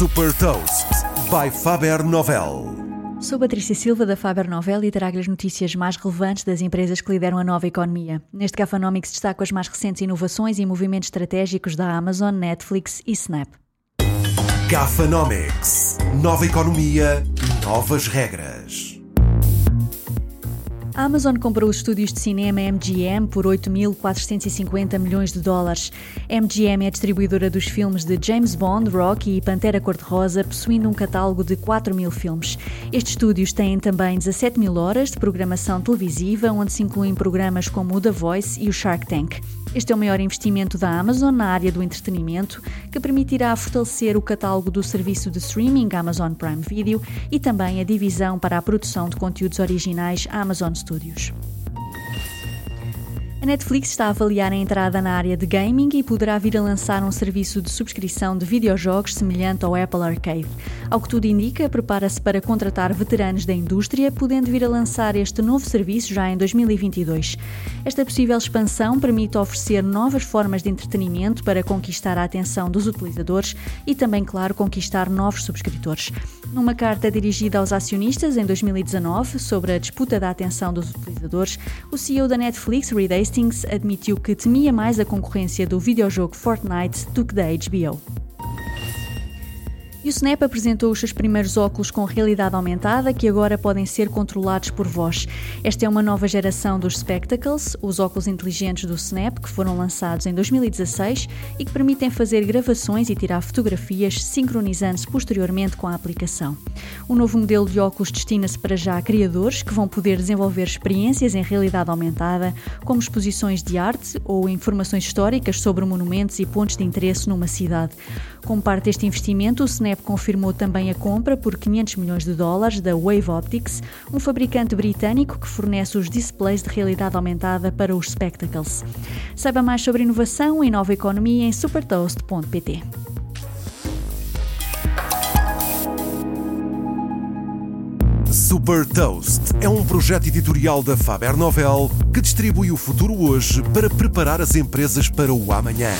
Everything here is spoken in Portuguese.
Super Toast by Faber Novel. Sou Patrícia Silva da Faber Novel e trago as notícias mais relevantes das empresas que lideram a nova economia. Neste Gafanomics destaco as mais recentes inovações e movimentos estratégicos da Amazon, Netflix e Snap. Gafanomics. Nova economia, novas regras. A Amazon comprou os estúdios de cinema MGM por 8.450 milhões de dólares. MGM é distribuidora dos filmes de James Bond, Rocky e Pantera Cor-de-Rosa, possuindo um catálogo de 4 mil filmes. Estes estúdios têm também 17 mil horas de programação televisiva, onde se incluem programas como o The Voice e o Shark Tank. Este é o maior investimento da Amazon na área do entretenimento, que permitirá fortalecer o catálogo do serviço de streaming Amazon Prime Video e também a divisão para a produção de conteúdos originais Amazon Studios. A Netflix está a avaliar a entrada na área de gaming e poderá vir a lançar um serviço de subscrição de videojogos semelhante ao Apple Arcade. Ao que tudo indica, prepara-se para contratar veteranos da indústria, podendo vir a lançar este novo serviço já em 2022. Esta possível expansão permite oferecer novas formas de entretenimento para conquistar a atenção dos utilizadores e também, claro, conquistar novos subscritores. Numa carta dirigida aos acionistas em 2019 sobre a disputa da atenção dos utilizadores, o CEO da Netflix, Reed Hastings, admitiu que temia mais a concorrência do videojogo Fortnite do que da HBO. E o Snap apresentou os seus primeiros óculos com realidade aumentada que agora podem ser controlados por voz. Esta é uma nova geração dos Spectacles, os óculos inteligentes do Snap, que foram lançados em 2016 e que permitem fazer gravações e tirar fotografias, sincronizando-se posteriormente com a aplicação. O novo modelo de óculos destina-se para já a criadores que vão poder desenvolver experiências em realidade aumentada, como exposições de arte ou informações históricas sobre monumentos e pontos de interesse numa cidade. Como parte deste investimento, o Snap confirmou também a compra por 500 milhões de dólares da Wave Optics, um fabricante britânico que fornece os displays de realidade aumentada para os Spectacles. Saiba mais sobre inovação e nova economia em supertoast.pt. Super Toast é um projeto editorial da Faber Novel que distribui o futuro hoje para preparar as empresas para o amanhã.